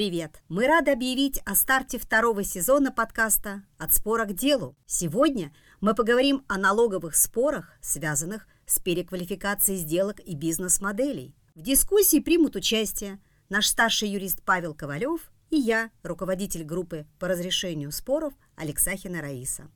Привет! Мы рады объявить о старте второго сезона подкаста «От спора к делу». Сегодня мы поговорим о налоговых спорах, связанных с переквалификацией сделок и бизнес-моделей. В дискуссии примут участие наш старший юрист Павел Ковалев и я, руководитель группы по разрешению споров Алексахина Раиса.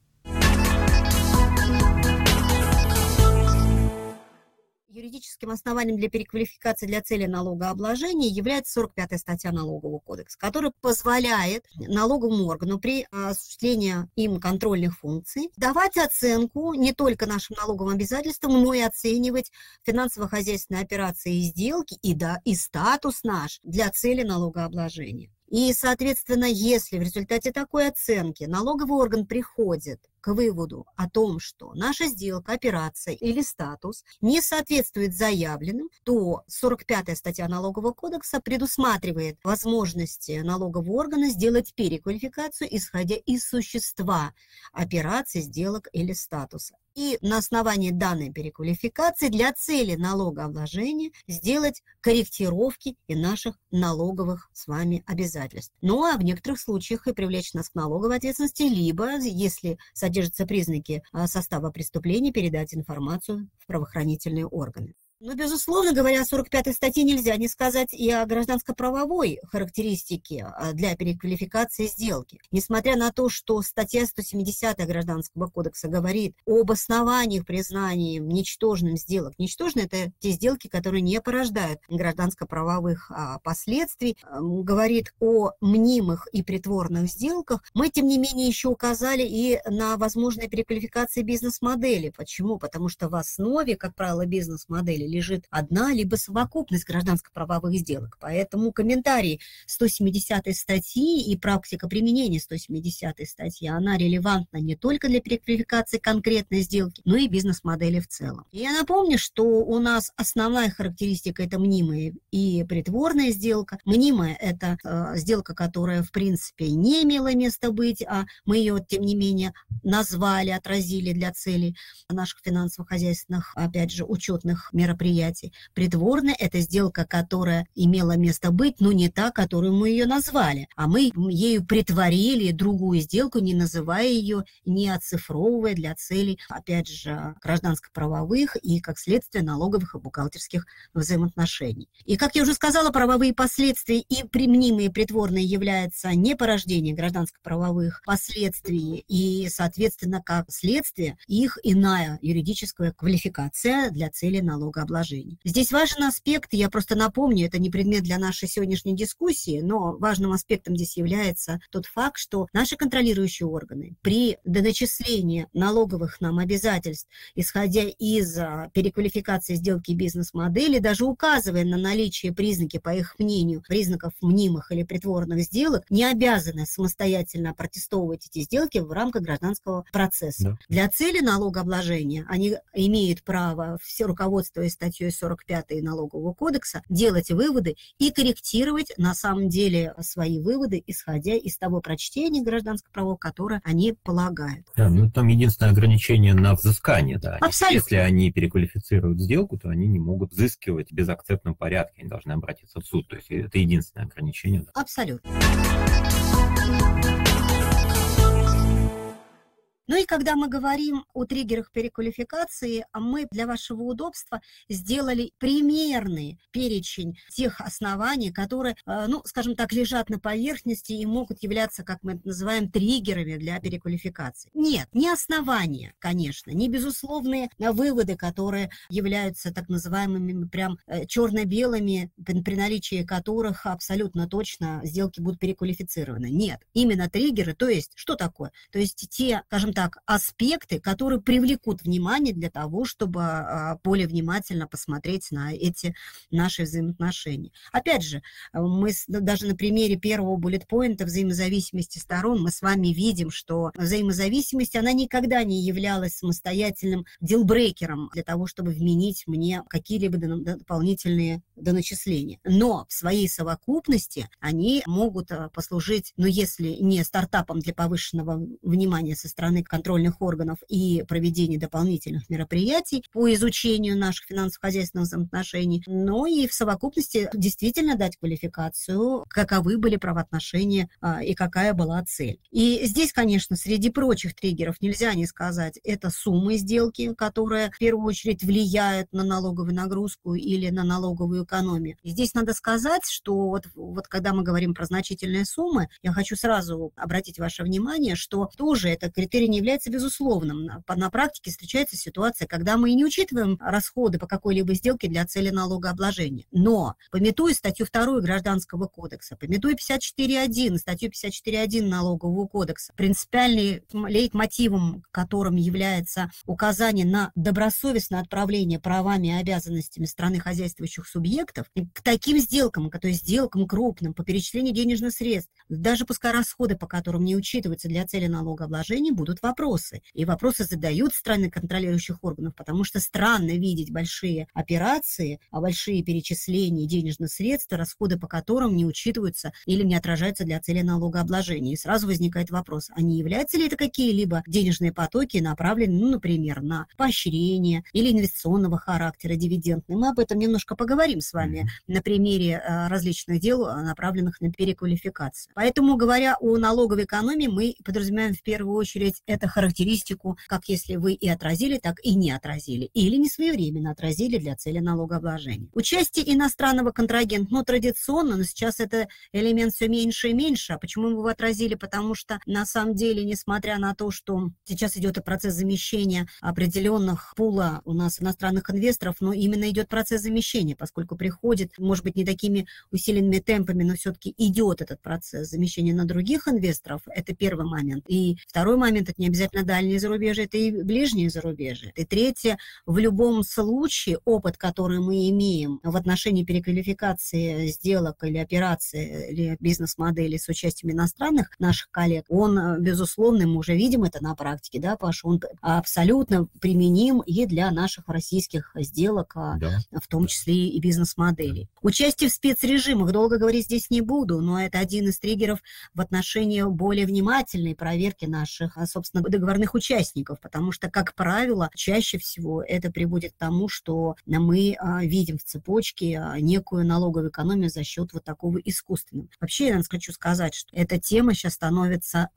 Юридическим основанием для переквалификации для цели налогообложения является 45-я статья Налогового кодекса, которая позволяет налоговому органу при осуществлении им контрольных функций давать оценку не только нашим налоговым обязательствам, но и оценивать финансово-хозяйственные операции и сделки и, да, и статус наш для цели налогообложения. И, соответственно, если в результате такой оценки налоговый орган приходит к выводу о том, что наша сделка, операция или статус не соответствует заявленным, то 45-я статья Налогового кодекса предусматривает возможности налогового органа сделать переквалификацию, исходя из существа операции, сделок или статуса и на основании данной переквалификации для цели налогообложения сделать корректировки и наших налоговых с вами обязательств. Ну а в некоторых случаях и привлечь нас к налоговой ответственности, либо, если содержатся признаки а, состава преступления, передать информацию в правоохранительные органы. Ну, безусловно говоря, о 45-й статье нельзя не сказать и о гражданско-правовой характеристике а, для переквалификации сделки. Несмотря на то, что статья 170 Гражданского кодекса говорит об основаниях признания ничтожным сделок. Ничтожные – это те сделки, которые не порождают гражданско-правовых а, последствий. Говорит о мнимых и притворных сделках. Мы, тем не менее, еще указали и на возможные переквалификации бизнес-модели. Почему? Потому что в основе, как правило, бизнес-модели лежит одна, либо совокупность гражданско-правовых сделок. Поэтому комментарий 170 статьи и практика применения 170 статьи, она релевантна не только для переквалификации конкретной сделки, но и бизнес-модели в целом. Я напомню, что у нас основная характеристика – это мнимая и притворная сделка. Мнимая – это э, сделка, которая, в принципе, не имела места быть, а мы ее, тем не менее, назвали, отразили для целей наших финансово-хозяйственных, опять же, учетных мероприятий мероприятий. Притворная – это сделка, которая имела место быть, но не та, которую мы ее назвали. А мы ею притворили другую сделку, не называя ее, не оцифровывая для целей, опять же, гражданско-правовых и, как следствие, налоговых и бухгалтерских взаимоотношений. И, как я уже сказала, правовые последствия и применимые притворные являются не порождение гражданско-правовых последствий и, соответственно, как следствие, их иная юридическая квалификация для цели налогообложения. Здесь важен аспект, я просто напомню, это не предмет для нашей сегодняшней дискуссии, но важным аспектом здесь является тот факт, что наши контролирующие органы при доначислении налоговых нам обязательств, исходя из а, переквалификации сделки бизнес-модели, даже указывая на наличие признаки, по их мнению, признаков мнимых или притворных сделок, не обязаны самостоятельно протестовывать эти сделки в рамках гражданского процесса. Да. Для цели налогообложения они имеют право, все руководствуясь статьей 45 налогового кодекса, делать выводы и корректировать на самом деле свои выводы, исходя из того прочтения гражданского права, которое они полагают. Да, ну там единственное ограничение на взыскание, да. Абсолютно. Если они переквалифицируют сделку, то они не могут взыскивать в безакцептном порядке, они должны обратиться в суд. То есть это единственное ограничение. Да. Абсолютно. Ну и когда мы говорим о триггерах переквалификации, мы для вашего удобства сделали примерный перечень тех оснований, которые, э, ну, скажем так, лежат на поверхности и могут являться, как мы это называем, триггерами для переквалификации. Нет, не основания, конечно, не безусловные выводы, которые являются так называемыми прям э, черно-белыми, при наличии которых абсолютно точно сделки будут переквалифицированы. Нет, именно триггеры, то есть что такое? То есть те, скажем так, аспекты, которые привлекут внимание для того, чтобы а, более внимательно посмотреть на эти наши взаимоотношения. Опять же, мы даже на примере первого буллетпоинта взаимозависимости сторон мы с вами видим, что взаимозависимость, она никогда не являлась самостоятельным дилбрейкером для того, чтобы вменить мне какие-либо дополнительные доначисления. Но в своей совокупности они могут а, послужить, ну если не стартапом для повышенного внимания со стороны контрольных органов и проведения дополнительных мероприятий по изучению наших финансово-хозяйственных взаимоотношений, но и в совокупности действительно дать квалификацию, каковы были правоотношения а, и какая была цель. И здесь, конечно, среди прочих триггеров нельзя не сказать, это суммы сделки, которая в первую очередь влияет на налоговую нагрузку или на налоговую экономию. И здесь надо сказать, что вот, вот когда мы говорим про значительные суммы, я хочу сразу обратить ваше внимание, что тоже этот критерий не является безусловным. На, на практике встречается ситуация, когда мы не учитываем расходы по какой-либо сделке для цели налогообложения. Но, пометуя статью 2 Гражданского кодекса, пометуя 54.1, статью 54.1 Налогового кодекса, принципиальный лейтмотивом которым является указание на добросовестное отправление правами и обязанностями страны хозяйствующих субъектов, к таким сделкам, то есть сделкам крупным по перечислению денежных средств, даже пускай расходы по которым не учитываются для цели налогообложения, будут вопросы. И вопросы задают страны контролирующих органов, потому что странно видеть большие операции, а большие перечисления денежных средств, расходы по которым не учитываются или не отражаются для цели налогообложения. И сразу возникает вопрос, а не являются ли это какие-либо денежные потоки, направленные, ну, например, на поощрение или инвестиционного характера, дивидендные. Мы об этом немножко поговорим с вами на примере э, различных дел, э, направленных на переквалификацию. Поэтому, говоря о налоговой экономии, мы подразумеваем в первую очередь эту характеристику, как если вы и отразили, так и не отразили, или не своевременно отразили для цели налогообложения. Участие иностранного контрагента, ну, традиционно, но сейчас это элемент все меньше и меньше. А почему мы его отразили? Потому что, на самом деле, несмотря на то, что сейчас идет и процесс замещения определенных пула у нас иностранных инвесторов, но именно идет процесс замещения, поскольку приходит, может быть, не такими усиленными темпами, но все-таки идет этот процесс замещения на других инвесторов. Это первый момент. И второй момент, это не обязательно дальние зарубежье, это и ближние зарубежье. И третье, в любом случае опыт, который мы имеем в отношении переквалификации сделок или операций, или бизнес-моделей с участием иностранных наших коллег, он, безусловно, мы уже видим это на практике, да, Паша, он абсолютно применим и для наших российских сделок, а, да. в том числе и бизнес-моделей. Участие в спецрежимах, долго говорить здесь не буду, но это один из триггеров в отношении более внимательной проверки наших, а, собственно, договорных участников, потому что, как правило, чаще всего это приводит к тому, что мы а, видим в цепочке некую налоговую экономию за счет вот такого искусственного. Вообще, я хочу сказать, что эта тема сейчас становится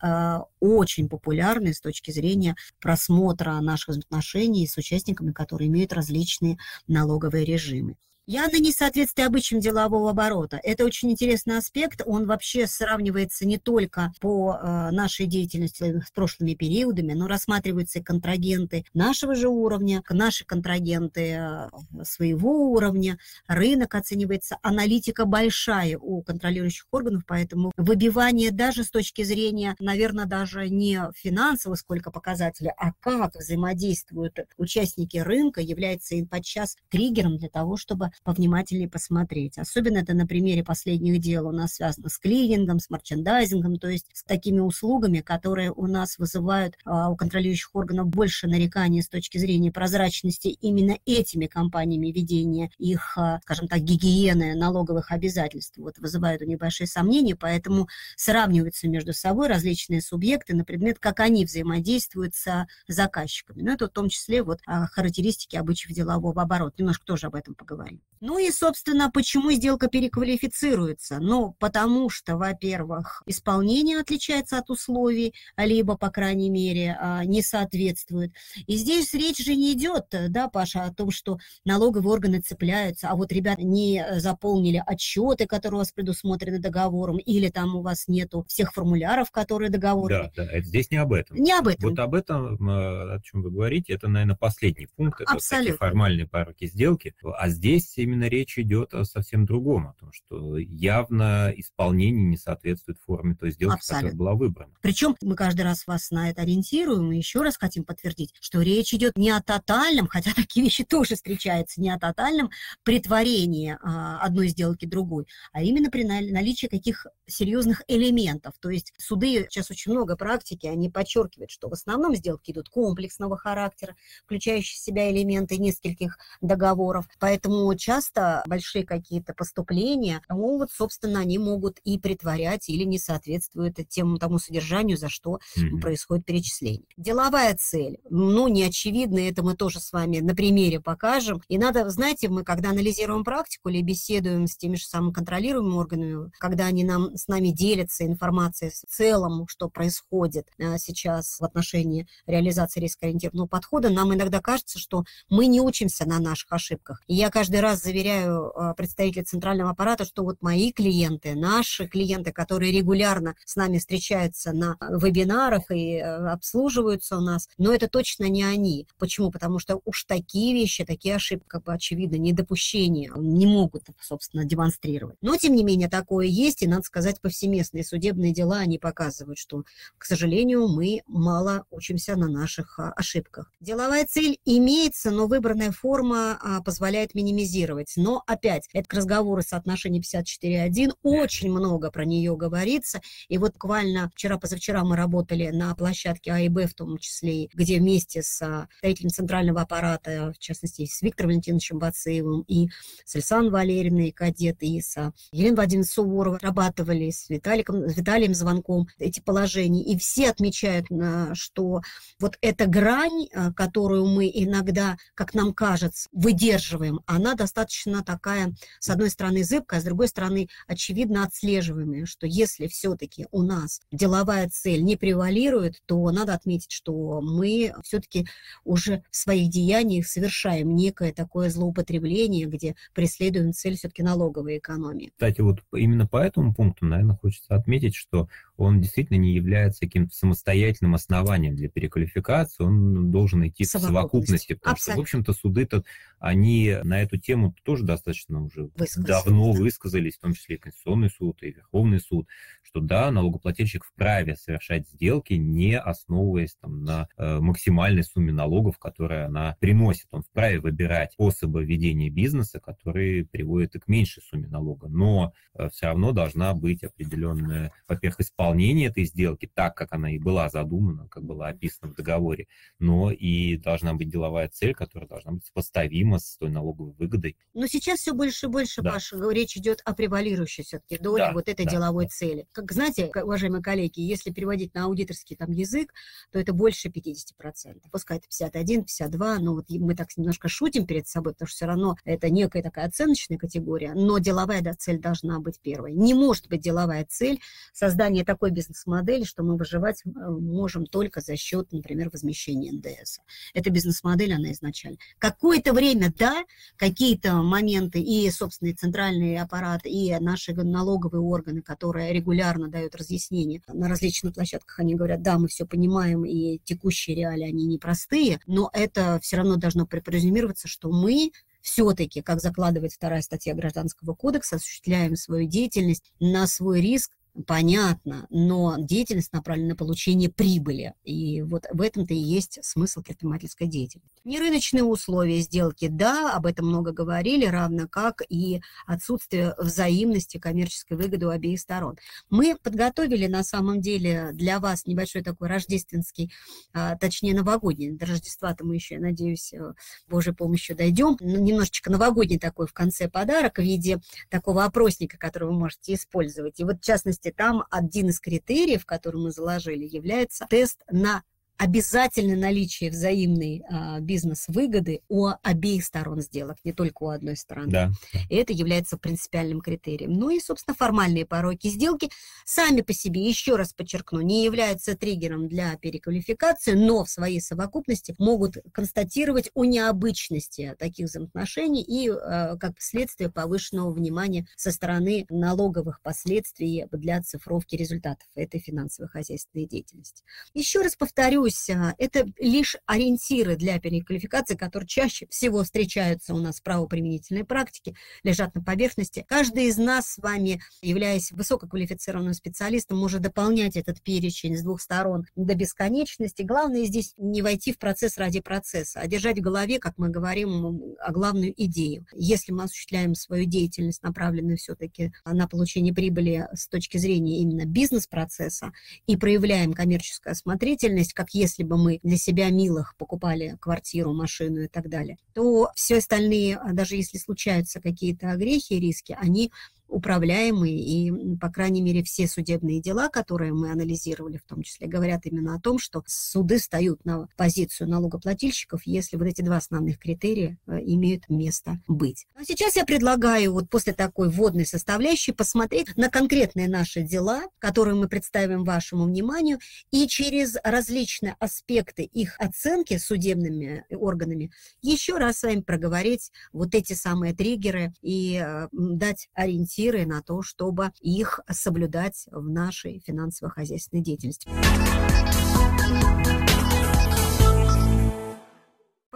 очень популярной с точки зрения просмотра наших отношений с участниками, которые имеют различные налоговые режимы. Явно несоответствие обычаям делового оборота. Это очень интересный аспект. Он вообще сравнивается не только по э, нашей деятельности с прошлыми периодами, но рассматриваются и контрагенты нашего же уровня, наши контрагенты э, своего уровня. Рынок оценивается. Аналитика большая у контролирующих органов, поэтому выбивание даже с точки зрения, наверное, даже не финансово сколько показателей, а как взаимодействуют участники рынка, является подчас триггером для того, чтобы повнимательнее посмотреть. Особенно это на примере последних дел у нас связано с клинингом, с мерчендайзингом, то есть с такими услугами, которые у нас вызывают а, у контролирующих органов больше нареканий с точки зрения прозрачности именно этими компаниями ведения их, а, скажем так, гигиены налоговых обязательств. Вот вызывают у них большие сомнения, поэтому сравниваются между собой различные субъекты на предмет, как они взаимодействуют с заказчиками. Ну, это в том числе вот а, характеристики обычаев делового оборота. Немножко тоже об этом поговорим. Ну и, собственно, почему сделка переквалифицируется? Ну, потому что, во-первых, исполнение отличается от условий, либо, по крайней мере, а, не соответствует. И здесь речь же не идет, да, Паша, о том, что налоговые органы цепляются, а вот ребята не заполнили отчеты, которые у вас предусмотрены договором, или там у вас нету всех формуляров, которые договоры. Да, да, это здесь не об этом. Не об этом. Вот об этом, о чем вы говорите, это, наверное, последний пункт. Это Абсолютно. Вот формальные парки сделки. А здесь именно речь идет о совсем другом, о том, что явно исполнение не соответствует форме той сделки, Абсолютно. которая была выбрана. Причем мы каждый раз вас на это ориентируем, и еще раз хотим подтвердить, что речь идет не о тотальном, хотя такие вещи тоже встречаются, не о тотальном притворении а, одной сделки другой, а именно при наличии каких серьезных элементов. То есть суды, сейчас очень много практики, они подчеркивают, что в основном сделки идут комплексного характера, включающие в себя элементы нескольких договоров, поэтому часто большие какие-то поступления, ну вот, собственно, они могут и притворять или не соответствуют тем, тому содержанию, за что mm-hmm. происходит перечисление. Деловая цель, ну, не очевидно, это мы тоже с вами на примере покажем. И надо, знаете, мы когда анализируем практику или беседуем с теми же самыми контролируемыми органами, когда они нам, с нами делятся информацией в целом, что происходит а, сейчас в отношении реализации рискоориентированного подхода, нам иногда кажется, что мы не учимся на наших ошибках. И я каждый раз заверяю а, представителей центрального аппарата, что вот мои клиенты, наши клиенты, которые регулярно с нами встречаются на вебинарах и а, обслуживаются у нас, но это точно не они. Почему? Потому что уж такие вещи, такие ошибки, как бы очевидно, недопущения не могут, собственно, демонстрировать. Но, тем не менее, такое есть, и, надо сказать, повсеместные судебные дела, они показывают, что, к сожалению, мы мало учимся на наших ошибках. Деловая цель имеется, но выбранная форма а, позволяет минимизировать. Но опять, это к разговору соотношения 54.1, очень много про нее говорится. И вот буквально вчера-позавчера мы работали на площадке АИБ в том числе, где вместе с а, представителем центрального аппарата, в частности, с Виктором Валентиновичем Бацеевым и с Александром Валерьевной Кадет, и с а, Еленой Владимировной Суворовой рабатывали, с Виталиком, с Виталием Звонком эти положения. И все отмечают, что вот эта грань, которую мы иногда, как нам кажется, выдерживаем, она достаточно такая, с одной стороны, зыбкая, а с другой стороны, очевидно отслеживаемая, что если все-таки у нас деловая цель не превалирует, то надо отметить, что мы все-таки уже в своих деяниях совершаем некое такое злоупотребление, где преследуем цель все-таки налоговой экономии. Кстати, вот именно по этому пункту, наверное, хочется отметить, что он действительно не является каким-то самостоятельным основанием для переквалификации, он должен идти в совокупности. Потому Абсолютно. что, в общем-то, суды-то, они на эту тему тоже достаточно уже высказались. давно высказались, в том числе и Конституционный суд, и Верховный суд, что да, налогоплательщик вправе совершать сделки, не основываясь там, на э, максимальной сумме налогов, которые она приносит. Он вправе выбирать способы ведения бизнеса, которые приводят и к меньшей сумме налога. Но э, все равно должна быть определенная, во-первых, исполнение этой сделки так, как она и была задумана, как была описана в договоре, но и должна быть деловая цель, которая должна быть сопоставима с той налоговой выгодой. Но сейчас все больше и больше, да. Паша, речь идет о превалирующей все-таки доле да, вот этой да, деловой да. цели. Как знаете, уважаемые коллеги, если переводить на аудиторский там язык, то это больше 50%. Пускай это 51, 52, но вот мы так немножко шутим перед собой, потому что все равно это некая такая оценочная категория, но деловая цель должна быть первой. Не может быть деловая цель создания такой бизнес-модели, что мы выживать э, можем только за счет, например, возмещения НДС. Эта бизнес-модель, она изначально. Какое-то время, да, какие-то моменты и, собственно, и центральный аппарат, и наши налоговые органы, которые регулярно дают разъяснения на различных площадках, они говорят, да, мы все понимаем, и текущие реалии, они непростые, но это все равно должно предразумироваться, что мы все-таки, как закладывает вторая статья Гражданского кодекса, осуществляем свою деятельность на свой риск понятно, но деятельность направлена на получение прибыли. И вот в этом-то и есть смысл предпринимательской деятельности. Нерыночные условия сделки, да, об этом много говорили, равно как и отсутствие взаимности коммерческой выгоды у обеих сторон. Мы подготовили на самом деле для вас небольшой такой рождественский, а, точнее новогодний, до Рождества-то мы еще, я надеюсь, э, Божьей помощью дойдем, немножечко новогодний такой в конце подарок в виде такого опросника, который вы можете использовать. И вот в частности, там один из критериев, который мы заложили, является тест на обязательно наличие взаимной а, бизнес-выгоды у обеих сторон сделок, не только у одной стороны. Да. И это является принципиальным критерием. Ну и, собственно, формальные пороки сделки сами по себе, еще раз подчеркну, не являются триггером для переквалификации, но в своей совокупности могут констатировать о необычности таких взаимоотношений и, а, как следствие, повышенного внимания со стороны налоговых последствий для оцифровки результатов этой финансово-хозяйственной деятельности. Еще раз повторю, повторюсь, а, это лишь ориентиры для переквалификации, которые чаще всего встречаются у нас в правоприменительной практике, лежат на поверхности. Каждый из нас с вами, являясь высококвалифицированным специалистом, может дополнять этот перечень с двух сторон до бесконечности. Главное здесь не войти в процесс ради процесса, а держать в голове, как мы говорим, главную идею. Если мы осуществляем свою деятельность, направленную все-таки на получение прибыли с точки зрения именно бизнес-процесса и проявляем коммерческую осмотрительность, как если бы мы для себя милых покупали квартиру, машину и так далее, то все остальные, а даже если случаются какие-то огрехи и риски, они управляемые, и, по крайней мере, все судебные дела, которые мы анализировали, в том числе, говорят именно о том, что суды встают на позицию налогоплательщиков, если вот эти два основных критерия э, имеют место быть. А сейчас я предлагаю вот после такой вводной составляющей посмотреть на конкретные наши дела, которые мы представим вашему вниманию, и через различные аспекты их оценки судебными органами еще раз с вами проговорить вот эти самые триггеры и э, дать ориентир ориентиры на то, чтобы их соблюдать в нашей финансово-хозяйственной деятельности.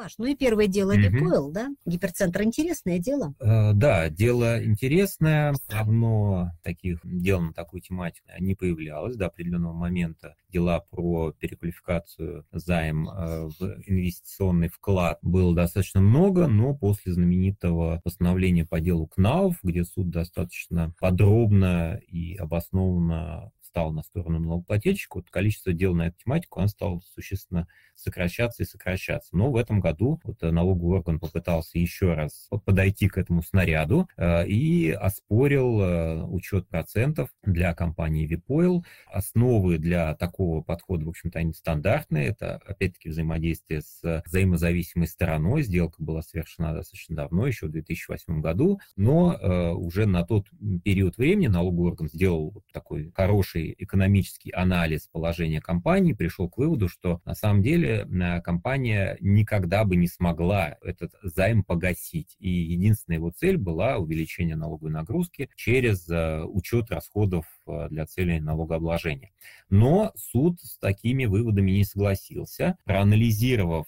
Паш, ну и первое дело Ликойл, да? Гиперцентр интересное дело. Э, да, дело интересное. Давно таких дел на такую тематику не появлялось до определенного момента. Дела про переквалификацию займ э, в инвестиционный вклад было достаточно много, но после знаменитого постановления по делу КНАУФ, где суд достаточно подробно и обоснованно стал на сторону налогоплательщика, вот количество дел на эту тематику, оно стало существенно сокращаться и сокращаться. Но в этом году вот налоговый орган попытался еще раз подойти к этому снаряду э, и оспорил э, учет процентов для компании Vipoil. Основы для такого подхода, в общем-то, они стандартные. Это, опять-таки, взаимодействие с взаимозависимой стороной. Сделка была совершена достаточно давно, еще в 2008 году, но э, уже на тот период времени налоговый орган сделал такой хороший экономический анализ положения компании, пришел к выводу, что на самом деле Э, компания никогда бы не смогла этот займ погасить. И единственная его цель была увеличение налоговой нагрузки через э, учет расходов для целей налогообложения. Но суд с такими выводами не согласился. Проанализировав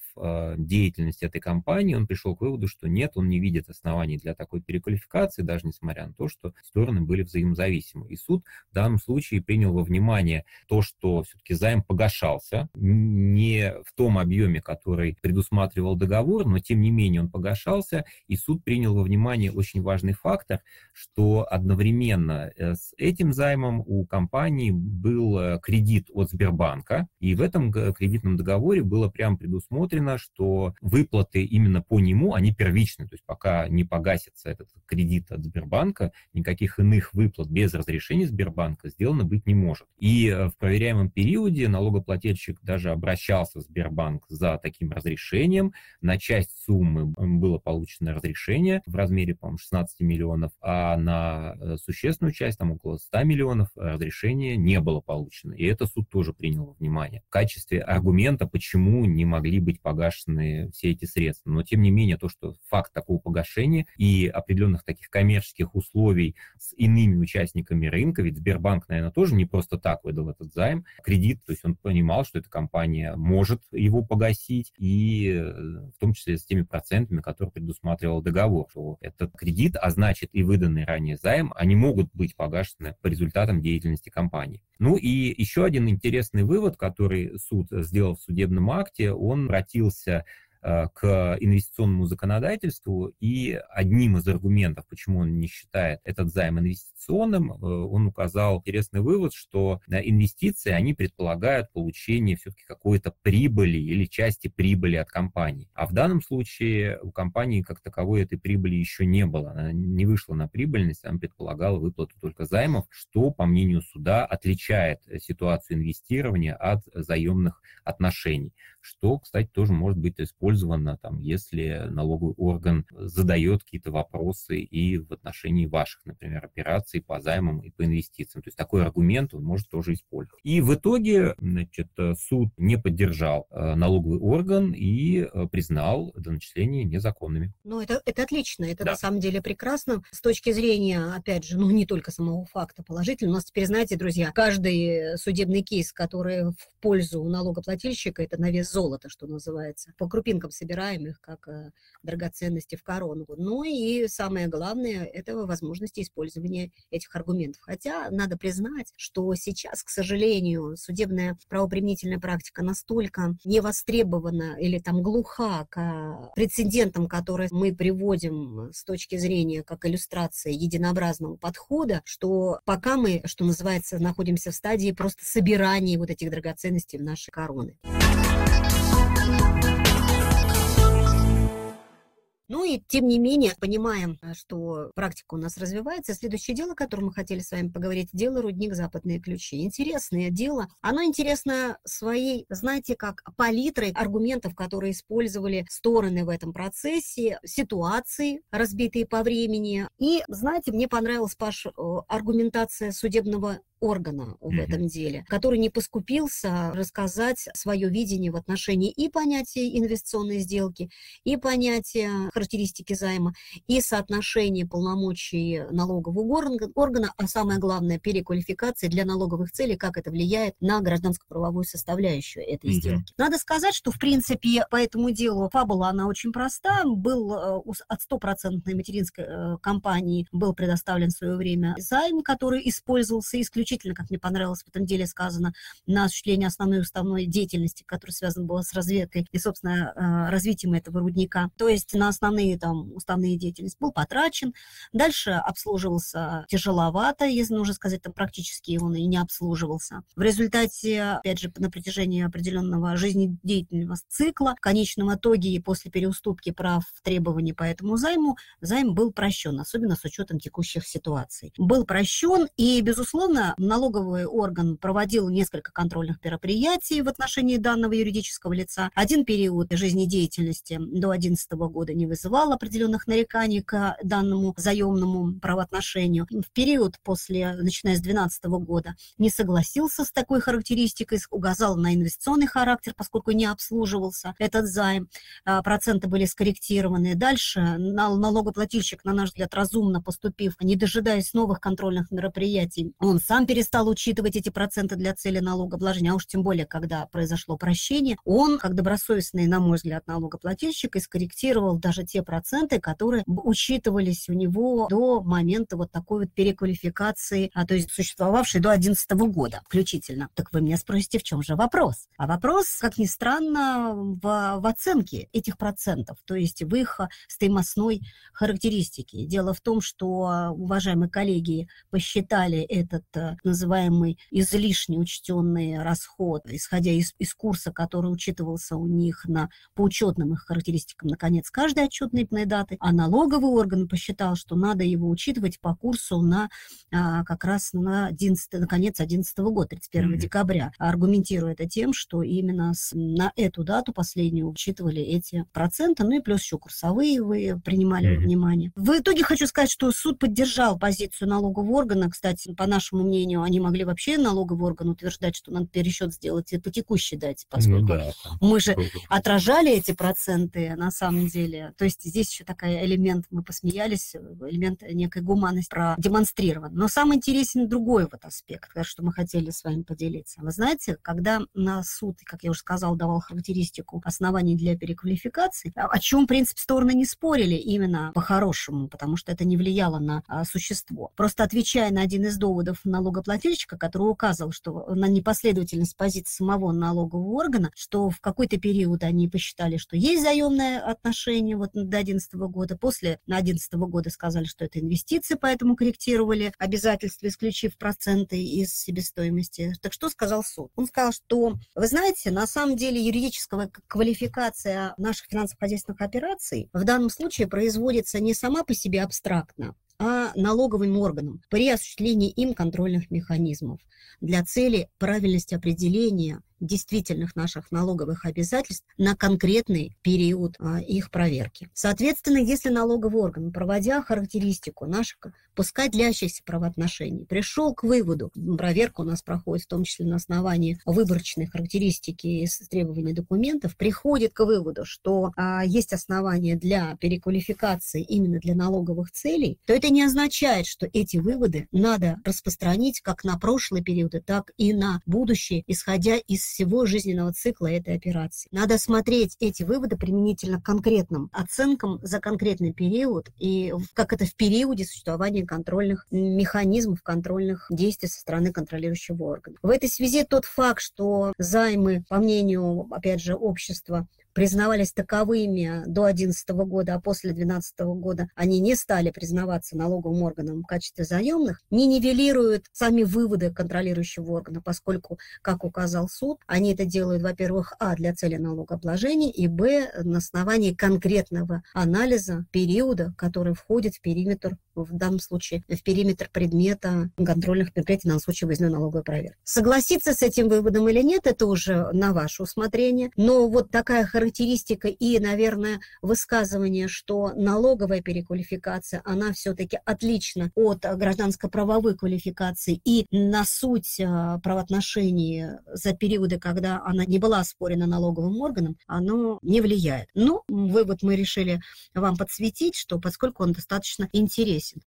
деятельность этой компании, он пришел к выводу, что нет, он не видит оснований для такой переквалификации, даже несмотря на то, что стороны были взаимозависимы. И суд в данном случае принял во внимание то, что все-таки займ погашался не в том объеме, который предусматривал договор, но тем не менее он погашался, и суд принял во внимание очень важный фактор, что одновременно э, с этим займом у компании был э, кредит от Сбербанка, и в этом кредитном договоре было прямо предусмотрено, что выплаты именно по нему, они первичны, то есть пока не погасится этот кредит от Сбербанка, никаких иных выплат без разрешения Сбербанка сделано быть не может. И э, в проверяемом периоде налогоплательщик даже обращался в Сбербанк за таким разрешением. На часть суммы было получено разрешение в размере, по-моему, 16 миллионов, а на э, существенную часть, там около 100 миллионов, разрешения не было получено. И это суд тоже принял во внимание в качестве аргумента, почему не могли быть погашены все эти средства. Но, тем не менее, то, что факт такого погашения и определенных таких коммерческих условий с иными участниками рынка, ведь Сбербанк, наверное, тоже не просто так выдал этот займ, кредит, то есть он понимал, что эта компания может его погасить, и э, в том числе с теми процентами, которые предусматривал договор, что этот кредит, а значит и выданный ранее займ, они могут быть погашены по результатам деятельности компании. Ну и еще один интересный вывод, который суд сделал в судебном акте, он обратился к инвестиционному законодательству, и одним из аргументов, почему он не считает этот займ инвестиционным, э, он указал интересный вывод, что инвестиции, они предполагают получение все-таки какой-то прибыли или части прибыли от компании. А в данном случае у компании как таковой этой прибыли еще не было. Она не вышла на прибыльность, она предполагала выплату только займов, что, по мнению суда, отличает ситуацию инвестирования от заемных отношений что, кстати, тоже может быть использовано, там, если налоговый орган задает какие-то вопросы и в отношении ваших, например, операций по займам и по инвестициям. То есть такой аргумент он может тоже использовать. И в итоге значит, суд не поддержал э, налоговый орган и э, признал доначисления незаконными. Ну, это, это отлично, это да. на самом деле прекрасно. С точки зрения, опять же, ну, не только самого факта положительно, у нас теперь, знаете, друзья, каждый судебный кейс, который в пользу налогоплательщика, это на вес золото, что называется. По крупинкам собираем их, как э, драгоценности в корону. Ну и самое главное, это возможности использования этих аргументов. Хотя надо признать, что сейчас, к сожалению, судебная правоприменительная практика настолько не востребована или там глуха к прецедентам, которые мы приводим с точки зрения как иллюстрация единообразного подхода, что пока мы, что называется, находимся в стадии просто собирания вот этих драгоценностей в наши короны. Ну и тем не менее, понимаем, э, что практика у нас развивается. Следующее дело, о котором мы хотели с вами поговорить, дело рудник «Западные ключи». Интересное дело. Оно интересно своей, знаете, как палитрой аргументов, которые использовали стороны в этом процессе, ситуации, разбитые по времени. И, знаете, мне понравилась, Паш, э, аргументация судебного органа в mm-hmm. этом деле, который не поскупился рассказать свое видение в отношении и понятия инвестиционной сделки, и понятия характеристики займа, и соотношения полномочий налогового органа, а самое главное, переквалификации для налоговых целей, как это влияет на гражданско-правовую составляющую этой mm-hmm. сделки. Надо сказать, что, в принципе, по этому делу фабула, она очень проста. Был э, от стопроцентной материнской э, компании был предоставлен в свое время займ, который использовался исключительно как мне понравилось в этом деле сказано, на осуществление основной уставной деятельности, которая связана была с разведкой и, собственно, э, развитием этого рудника. То есть на основные там уставные деятельности был потрачен. Дальше обслуживался тяжеловато, если нужно сказать, там практически он и не обслуживался. В результате, опять же, на протяжении определенного жизнедеятельного цикла, в конечном итоге и после переуступки прав требований по этому займу, займ был прощен, особенно с учетом текущих ситуаций. Был прощен, и, безусловно, налоговый орган проводил несколько контрольных мероприятий в отношении данного юридического лица. Один период жизнедеятельности до 2011 года не вызывал определенных нареканий к данному заемному правоотношению. В период после, начиная с 2012 года, не согласился с такой характеристикой, указал на инвестиционный характер, поскольку не обслуживался этот займ, а, проценты были скорректированы. Дальше налогоплательщик, на наш взгляд, разумно поступив, не дожидаясь новых контрольных мероприятий, он сам перестал учитывать эти проценты для цели налогообложения, а уж тем более, когда произошло прощение, он, как добросовестный, на мой взгляд, налогоплательщик, и скорректировал даже те проценты, которые учитывались у него до момента вот такой вот переквалификации, а, то есть существовавшей до 2011 года включительно. Так вы меня спросите, в чем же вопрос? А вопрос, как ни странно, в, в оценке этих процентов, то есть в их стоимостной характеристике. Дело в том, что уважаемые коллеги посчитали этот э, называемый излишне учтенный расход, исходя из, из курса, который учитывался у них на, по учетным их характеристикам на конец отчетной даты, а налоговый орган посчитал, что надо его учитывать по курсу на а, как раз на, 11, на конец 2011 года, 31 mm-hmm. декабря, аргументируя это тем, что именно с, на эту дату последнюю учитывали эти проценты, ну и плюс еще курсовые вы принимали mm-hmm. во внимание. В итоге хочу сказать, что суд поддержал позицию налогового органа, кстати, по нашему мнению, они могли вообще налоговый орган утверждать, что надо пересчет сделать по текущей дате, ну поскольку ну, да. мы же отражали эти проценты на самом деле. То есть здесь еще такой элемент, мы посмеялись, элемент некой гуманности продемонстрирован. Но самый интересен другой вот аспект, что мы хотели с вами поделиться. Вы знаете, когда на суд, как я уже сказала, давал характеристику оснований для переквалификации, о чем, в принципе, стороны не спорили именно по-хорошему, потому что это не влияло на а, существо. Просто отвечая на один из доводов налогоплательщика, который указывал, что на непоследовательность позиции самого налогового органа, что в какой-то период они посчитали, что есть заемное отношение вот до 2011 года, после на 2011 года сказали, что это инвестиции, поэтому корректировали обязательства, исключив проценты из себестоимости. Так что сказал суд? Он сказал, что, вы знаете, на самом деле юридическая квалификация наших финансово-хозяйственных операций в данном случае производится не сама по себе абстрактно, а налоговым органам при осуществлении им контрольных механизмов для цели правильности определения действительных наших налоговых обязательств на конкретный период а, их проверки. Соответственно, если налоговый орган, проводя характеристику наших пускай длящихся правоотношений, пришел к выводу, проверка у нас проходит в том числе на основании выборочной характеристики и требований документов, приходит к выводу, что а, есть основания для переквалификации именно для налоговых целей, то это не означает, что эти выводы надо распространить как на прошлые периоды, так и на будущее, исходя из всего жизненного цикла этой операции. Надо смотреть эти выводы применительно к конкретным оценкам за конкретный период и как это в периоде существования контрольных механизмов, контрольных действий со стороны контролирующего органа. В этой связи тот факт, что займы, по мнению, опять же, общества, признавались таковыми до 2011 года, а после 2012 года они не стали признаваться налоговым органом в качестве заемных, не нивелируют сами выводы контролирующего органа, поскольку, как указал суд, они это делают, во-первых, а, для цели налогообложения, и, б, на основании конкретного анализа периода, который входит в периметр, в данном случае, в периметр предмета контрольных мероприятий, данном случае выездной налоговой проверки. Согласиться с этим выводом или нет, это уже на ваше усмотрение, но вот такая характеристика и, наверное, высказывание, что налоговая переквалификация, она все-таки отлична от гражданско-правовой квалификации и на суть а, правоотношений за периоды, когда она не была оспорена налоговым органом, оно не влияет. Но вывод мы решили вам подсветить, что поскольку он достаточно интересен.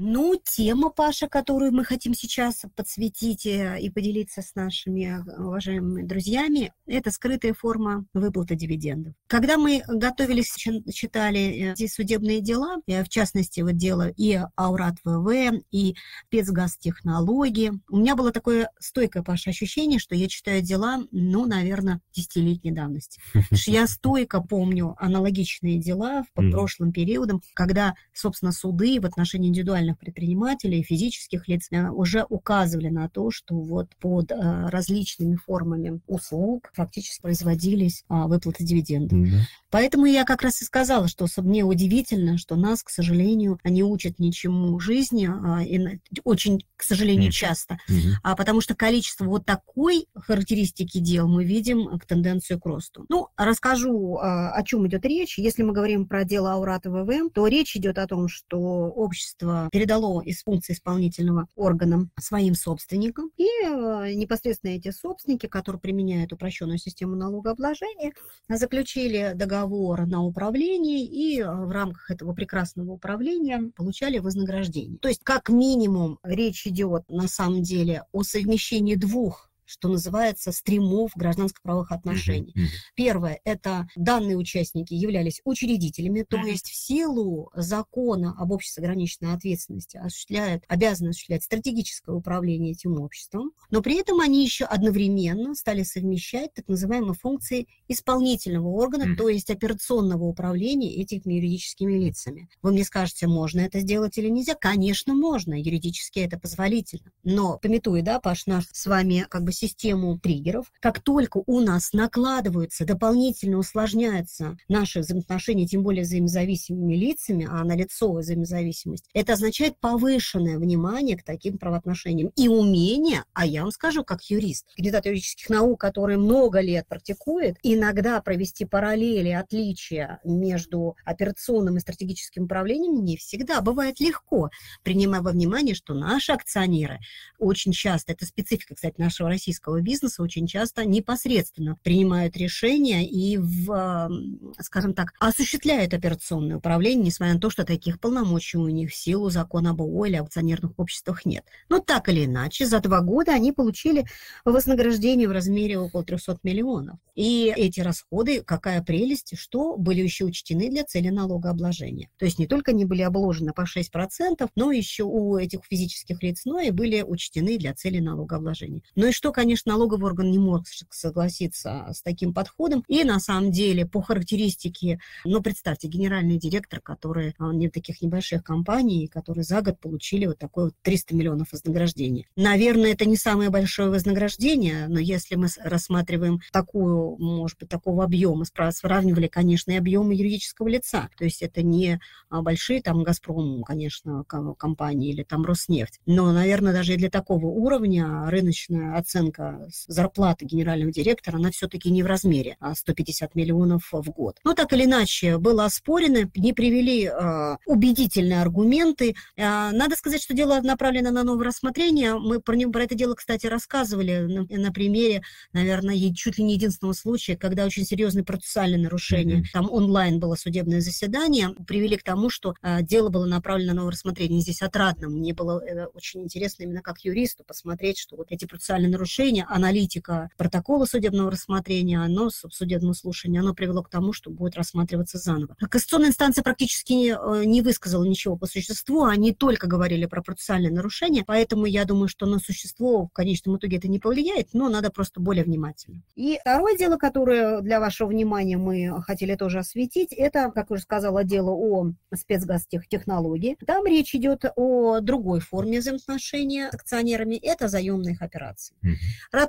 Ну, тема, Паша, которую мы хотим сейчас подсветить э, и поделиться с нашими э, уважаемыми друзьями, это скрытая форма выплаты дивидендов. Когда мы готовились, читали эти судебные дела, э, в частности, вот дело и Аурат ВВ, и спецгазтехнологии, у меня было такое стойкое, Паша, ощущение, что я читаю дела, ну, наверное, десятилетней давности. Я стойко помню аналогичные дела по прошлым периодам, когда, собственно, суды в отношении индивидуальных индивидуальных предпринимателей, физических лиц э, уже указывали на то, что вот под э, различными формами услуг фактически производились а, выплаты дивидендов. Mm-hmm. Поэтому я как раз и сказала, что мне удивительно, что нас, к сожалению, не учат ничему жизни, а, и очень, к сожалению, mm-hmm. часто, mm-hmm. потому что количество вот такой характеристики дел мы видим к тенденцию к росту. Ну, расскажу, о чем идет речь. Если мы говорим про дело Аурата ВВ, то речь идет о том, что общество передало из функции исполнительного органа своим собственникам. И э, непосредственно эти собственники, которые применяют упрощенную систему налогообложения, заключили договор на управление и э, в рамках этого прекрасного управления получали вознаграждение. То есть как минимум речь идет на самом деле о совмещении двух что называется, стримов гражданско-правовых отношений. Mm-hmm. Первое – это данные участники являлись учредителями, то mm-hmm. есть в силу закона об обществе ограниченной ответственности осуществляют, обязаны осуществлять стратегическое управление этим обществом, но при этом они еще одновременно стали совмещать так называемые функции исполнительного органа, mm-hmm. то есть операционного управления этими юридическими лицами. Вы мне скажете, можно это сделать или нельзя? Конечно, можно, юридически это позволительно. Но, пометуя, да, Паш, наш с вами как бы систему триггеров. Как только у нас накладываются, дополнительно усложняются наши взаимоотношения, тем более взаимозависимыми лицами, а на лицо взаимозависимость, это означает повышенное внимание к таким правоотношениям и умение, а я вам скажу, как юрист, кандидат юридических наук, который много лет практикует, иногда провести параллели, отличия между операционным и стратегическим управлением не всегда бывает легко, принимая во внимание, что наши акционеры очень часто, это специфика, кстати, нашего российского российского бизнеса очень часто непосредственно принимают решения и, в, скажем так, осуществляют операционное управление, несмотря на то, что таких полномочий у них в силу закона об ООО или акционерных обществах нет. Но так или иначе, за два года они получили вознаграждение в размере около 300 миллионов. И эти расходы, какая прелесть, что были еще учтены для цели налогообложения. То есть не только они были обложены по 6%, но еще у этих физических лиц, но и были учтены для цели налогообложения. Ну и что, конечно, налоговый орган не мог согласиться с таким подходом. И на самом деле по характеристике, ну, представьте, генеральный директор, который а, не таких небольших компаний, которые за год получили вот такое вот 300 миллионов вознаграждения. Наверное, это не самое большое вознаграждение, но если мы рассматриваем такую может быть, такого объема. Сравнивали, конечно, и объемы юридического лица. То есть это не а, большие там «Газпром», конечно, компании или там «Роснефть». Но, наверное, даже и для такого уровня рыночная оценка зарплаты генерального директора, она все-таки не в размере 150 а миллионов в год. Но так или иначе, было оспорено, не привели э, убедительные аргументы. Э, надо сказать, что дело направлено на новое рассмотрение. Мы про, про это дело, кстати, рассказывали на, на примере, наверное, чуть ли не единственного случае, когда очень серьезные процессуальные нарушения, mm-hmm. там онлайн было судебное заседание, привели к тому, что э, дело было направлено на новое рассмотрение. Здесь отрадно. Мне было э, очень интересно именно как юристу посмотреть, что вот эти процессуальные нарушения решение, аналитика протокола судебного рассмотрения, оно, судебного слушания, оно привело к тому, что будет рассматриваться заново. Кассационная инстанция практически не, э, не высказала ничего по существу, они только говорили про процессуальные нарушения, поэтому я думаю, что на существо в конечном итоге это не повлияет, но надо просто более внимательно. И второе дело, которое для вашего внимания мы хотели тоже осветить, это, как уже сказала, дело о спецгазтехнологии. Там речь идет о другой форме взаимоотношения с акционерами, это заемных операций. Mm-hmm.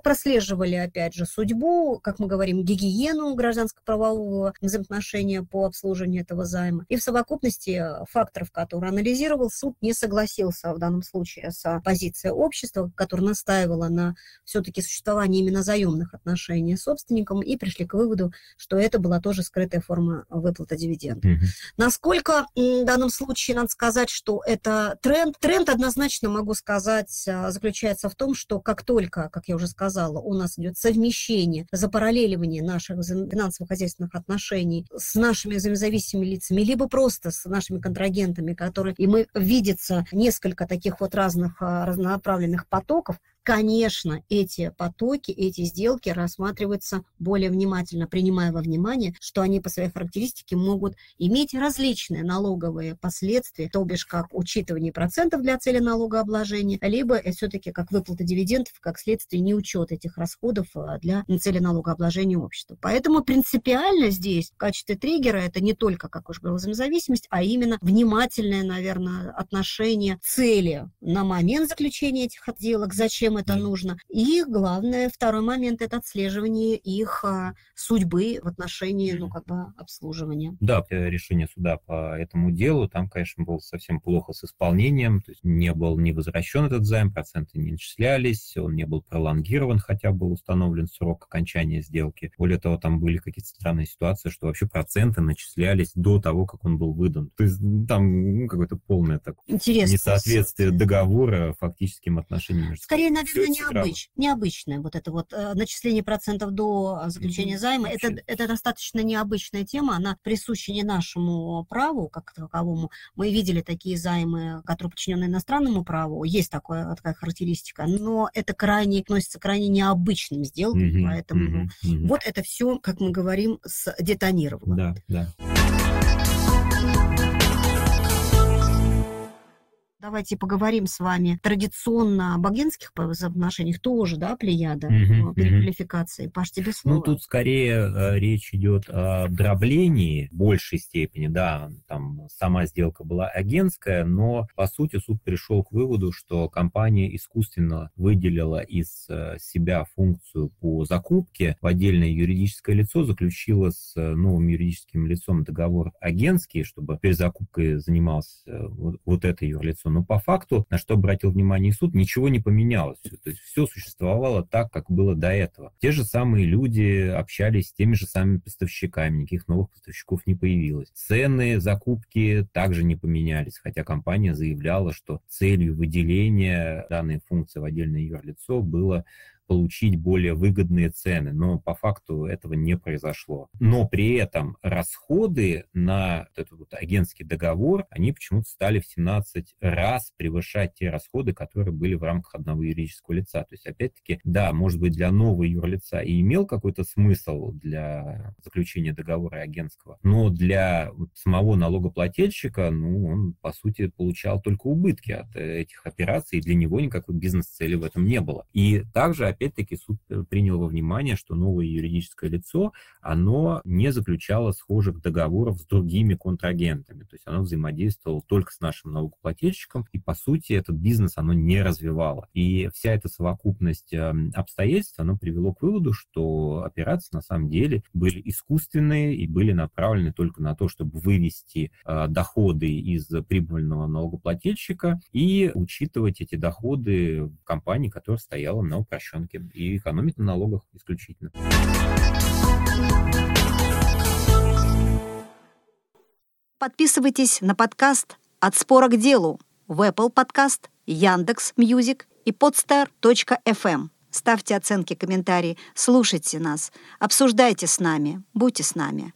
Прослеживали, опять же, судьбу, как мы говорим, гигиену гражданско-правового взаимоотношения по обслуживанию этого займа. И в совокупности факторов, которые анализировал, суд не согласился в данном случае с позицией общества, которое настаивало на все-таки существовании именно заемных отношений с собственником, и пришли к выводу, что это была тоже скрытая форма выплаты дивидендов. Mm-hmm. Насколько в данном случае надо сказать, что это тренд? Тренд однозначно, могу сказать, а, заключается в том, что как только, как я уже сказала, у нас идет совмещение, запараллеливание наших финансово-хозяйственных отношений с нашими взаимозависимыми лицами, либо просто с нашими контрагентами, которые, и мы видится несколько таких вот разных а, разнонаправленных потоков, конечно, эти потоки, эти сделки рассматриваются более внимательно, принимая во внимание, что они по своей характеристике могут иметь различные налоговые последствия, то бишь как учитывание процентов для цели налогообложения, либо все-таки как выплата дивидендов, как следствие неучет этих расходов а, для цели налогообложения общества. Поэтому принципиально здесь в качестве триггера это не только, как уже говорила, взаимозависимость, а именно внимательное, наверное, отношение цели на момент заключения этих отделок, зачем это нужно. И главное, второй момент, это отслеживание их а, судьбы в отношении, ну, как бы, обслуживания. Да, решение суда по этому делу, там, конечно, было совсем плохо с исполнением, то есть не был не возвращен этот займ, проценты не начислялись, он не был пролонгирован, хотя был установлен срок окончания сделки. Более того, там были какие-то странные ситуации, что вообще проценты начислялись до того, как он был выдан. То есть там ну, какое-то полное такое несоответствие договора фактическим отношениям. Скорее, наверное, необыч, необычное вот это вот э, начисление процентов до заключения mm-hmm. займа. Это, это достаточно необычная тема, она присуща не нашему праву как таковому. Мы видели такие займы, которые подчинены иностранному праву, есть такое, такая характеристика, но это крайне относится к крайне необычным сделкам, mm-hmm. поэтому mm-hmm. вот это все, как мы говорим, сдетонировало. Да, да. Давайте поговорим с вами традиционно об агентских взаимоотношениях тоже, да, плеяда угу, переквалификации. Угу. Паш, тебе ну, слово. Ну, тут скорее э, речь идет о дроблении в большей степени, да, там сама сделка была агентская, но, по сути, суд пришел к выводу, что компания искусственно выделила из э, себя функцию по закупке в отдельное юридическое лицо, заключила с э, новым юридическим лицом договор агентский, чтобы перезакупкой занималось э, вот, вот это юрлицо но по факту, на что обратил внимание суд, ничего не поменялось. То есть все существовало так, как было до этого. Те же самые люди общались с теми же самыми поставщиками, никаких новых поставщиков не появилось. Цены закупки также не поменялись, хотя компания заявляла, что целью выделения данной функции в отдельное юрлицо было получить более выгодные цены, но по факту этого не произошло. Но при этом расходы на этот вот агентский договор, они почему-то стали в 17 раз превышать те расходы, которые были в рамках одного юридического лица. То есть, опять-таки, да, может быть, для нового юрлица и имел какой-то смысл для заключения договора агентского, но для самого налогоплательщика, ну, он, по сути, получал только убытки от этих операций, и для него никакой бизнес-цели в этом не было. И также, опять-таки суд э, принял во внимание, что новое юридическое лицо, оно не заключало схожих договоров с другими контрагентами, то есть оно взаимодействовало только с нашим налогоплательщиком, и по сути этот бизнес оно не развивало. И вся эта совокупность эм, обстоятельств, оно привело к выводу, что операции на самом деле были искусственные и были направлены только на то, чтобы вывести э, доходы из прибыльного налогоплательщика и учитывать эти доходы компании, которая стояла на упрощенке рынке и экономить на налогах исключительно. Подписывайтесь на подкаст «От спора к делу» в Apple Podcast, Яндекс Music и podstar.fm. Ставьте оценки, комментарии, слушайте нас, обсуждайте с нами, будьте с нами.